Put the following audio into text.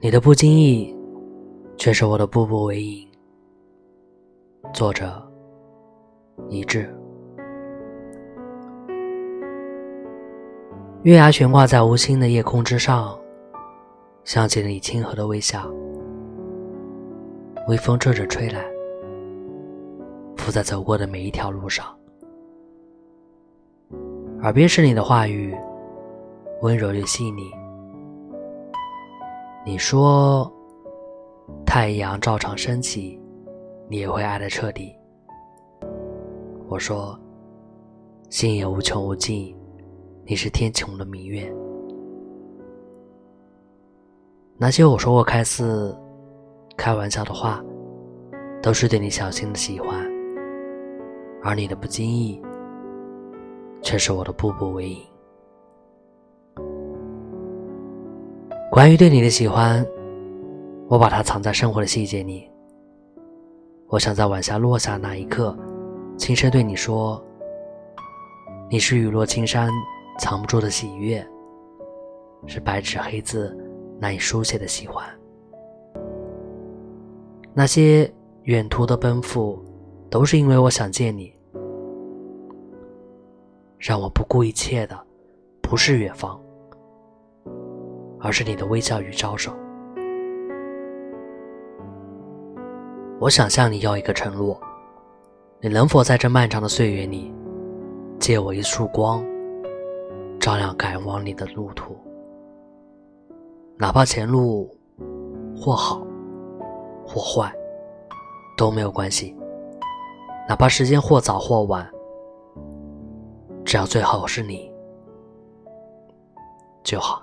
你的不经意，却是我的步步为营。作者：一致。月牙悬挂在无星的夜空之上，像极了你亲和的微笑。微风吹着吹来，拂在走过的每一条路上。耳边是你的话语，温柔又细腻。你说，太阳照常升起，你也会爱的彻底。我说，心也无穷无尽，你是天穹的明月。那些我说过开似开玩笑的话，都是对你小心的喜欢，而你的不经意，却是我的步步为营。关于对你的喜欢，我把它藏在生活的细节里。我想在晚霞落下那一刻，轻声对你说：“你是雨落青山藏不住的喜悦，是白纸黑字难以书写的喜欢。”那些远途的奔赴，都是因为我想见你。让我不顾一切的，不是远方。而是你的微笑与招手。我想向你要一个承诺，你能否在这漫长的岁月里，借我一束光，照亮赶往你的路途？哪怕前路或好或坏，都没有关系。哪怕时间或早或晚，只要最后是你就好。